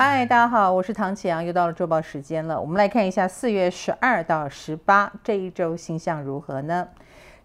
嗨，大家好，我是唐启阳，又到了周报时间了。我们来看一下四月十二到十八这一周星象如何呢？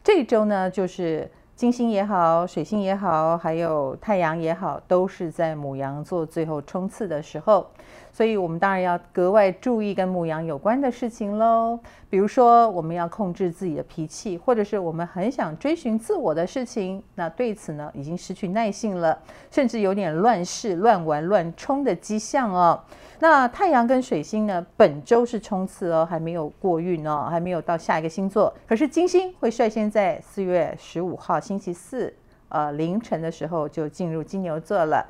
这一周呢，就是金星也好，水星也好，还有太阳也好，都是在母羊座最后冲刺的时候。所以，我们当然要格外注意跟牡羊有关的事情喽。比如说，我们要控制自己的脾气，或者是我们很想追寻自我的事情，那对此呢，已经失去耐性了，甚至有点乱试、乱玩、乱冲的迹象哦。那太阳跟水星呢，本周是冲刺哦，还没有过运哦，还没有到下一个星座。可是金星会率先在四月十五号星期四，呃，凌晨的时候就进入金牛座了。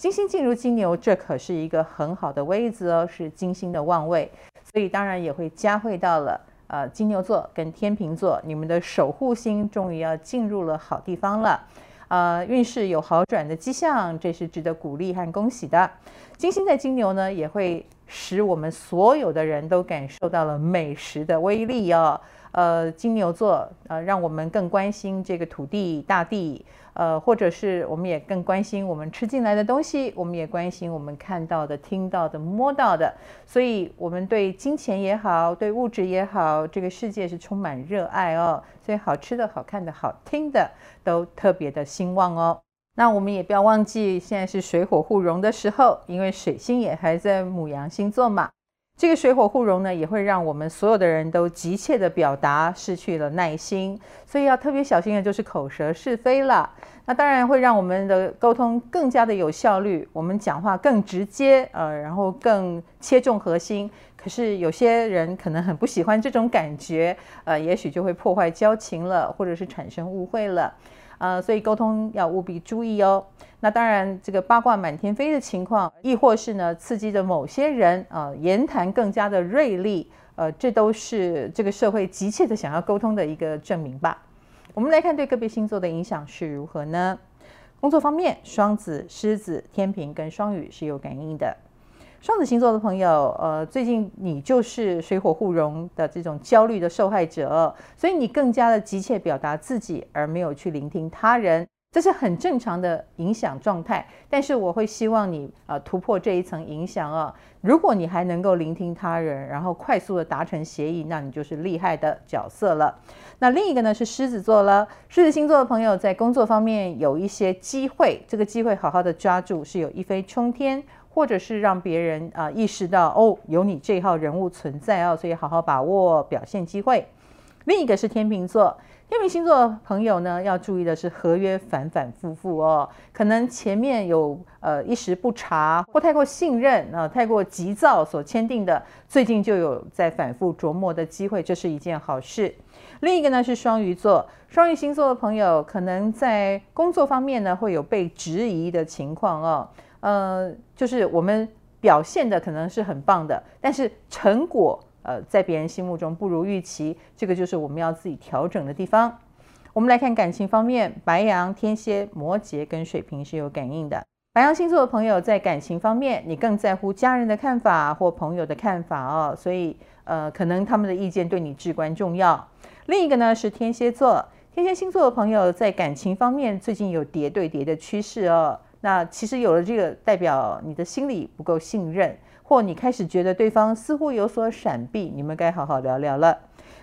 金星进入金牛，这可是一个很好的位置哦，是金星的旺位，所以当然也会加会到了呃金牛座跟天秤座，你们的守护星终于要进入了好地方了，呃，运势有好转的迹象，这是值得鼓励和恭喜的。金星在金牛呢，也会使我们所有的人都感受到了美食的威力哦。呃，金牛座呃，让我们更关心这个土地、大地，呃，或者是我们也更关心我们吃进来的东西，我们也关心我们看到的、听到的、摸到的，所以我们对金钱也好，对物质也好，这个世界是充满热爱哦。所以好吃的、好看的、好听的都特别的兴旺哦。那我们也不要忘记，现在是水火互融的时候，因为水星也还在母羊星座嘛。这个水火互融呢，也会让我们所有的人都急切的表达失去了耐心，所以要特别小心的就是口舌是非了。那当然会让我们的沟通更加的有效率，我们讲话更直接，呃，然后更切中核心。可是有些人可能很不喜欢这种感觉，呃，也许就会破坏交情了，或者是产生误会了。呃，所以沟通要务必注意哦。那当然，这个八卦满天飞的情况，亦或是呢，刺激着某些人啊、言谈更加的锐利，呃，这都是这个社会急切的想要沟通的一个证明吧。我们来看对个别星座的影响是如何呢？工作方面，双子、狮子、天平跟双鱼是有感应的。双子星座的朋友，呃，最近你就是水火互融的这种焦虑的受害者，所以你更加的急切表达自己，而没有去聆听他人，这是很正常的影响状态。但是我会希望你呃突破这一层影响啊。如果你还能够聆听他人，然后快速的达成协议，那你就是厉害的角色了。那另一个呢是狮子座了，狮子星座的朋友在工作方面有一些机会，这个机会好好的抓住，是有一飞冲天。或者是让别人啊、意识到哦，有你这号人物存在哦，所以好好把握表现机会。另一个是天秤座，天秤星座的朋友呢，要注意的是合约反反复复哦，可能前面有呃一时不察或太过信任啊、太过急躁所签订的，最近就有在反复琢磨的机会，这是一件好事。另一个呢是双鱼座，双鱼星座的朋友可能在工作方面呢会有被质疑的情况哦。呃，就是我们表现的可能是很棒的，但是成果呃在别人心目中不如预期，这个就是我们要自己调整的地方。我们来看感情方面，白羊、天蝎、摩羯跟水瓶是有感应的。白羊星座的朋友在感情方面，你更在乎家人的看法或朋友的看法哦，所以呃可能他们的意见对你至关重要。另一个呢是天蝎座，天蝎星座的朋友在感情方面最近有叠对叠的趋势哦。那其实有了这个，代表你的心里不够信任，或你开始觉得对方似乎有所闪避，你们该好好聊聊了。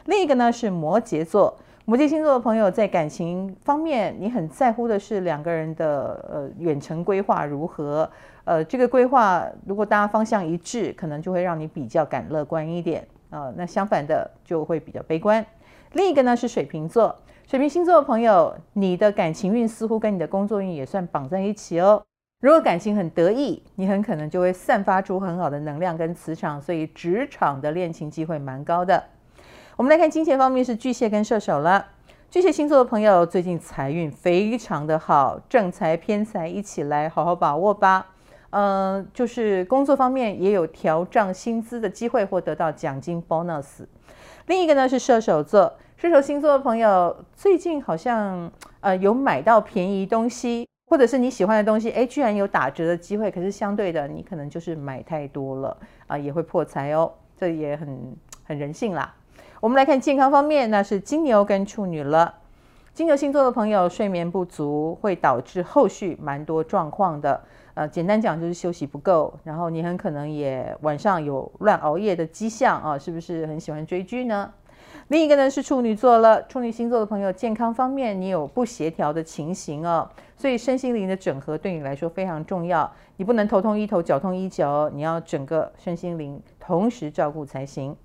另一个呢是摩羯座，摩羯星座的朋友在感情方面，你很在乎的是两个人的呃远程规划如何？呃，这个规划如果大家方向一致，可能就会让你比较敢乐观一点啊，呃，那相反的就会比较悲观。另一个呢是水瓶座。水瓶星座的朋友，你的感情运似乎跟你的工作运也算绑在一起哦。如果感情很得意，你很可能就会散发出很好的能量跟磁场，所以职场的恋情机会蛮高的。我们来看金钱方面，是巨蟹跟射手了。巨蟹星座的朋友最近财运非常的好，正财偏财一起来，好好把握吧。嗯、就是工作方面也有调涨薪资的机会，或得到奖金 bonus。另一个呢是射手座。射手星座的朋友最近好像呃有买到便宜东西，或者是你喜欢的东西，诶，居然有打折的机会。可是相对的，你可能就是买太多了啊，也会破财哦。这也很很人性啦。我们来看健康方面，那是金牛跟处女了。金牛星座的朋友睡眠不足会导致后续蛮多状况的。呃，简单讲就是休息不够，然后你很可能也晚上有乱熬夜的迹象啊，是不是很喜欢追剧呢？另一个呢是处女座了，处女星座的朋友健康方面你有不协调的情形哦，所以身心灵的整合对你来说非常重要，你不能头痛医头，脚痛医脚，你要整个身心灵同时照顾才行。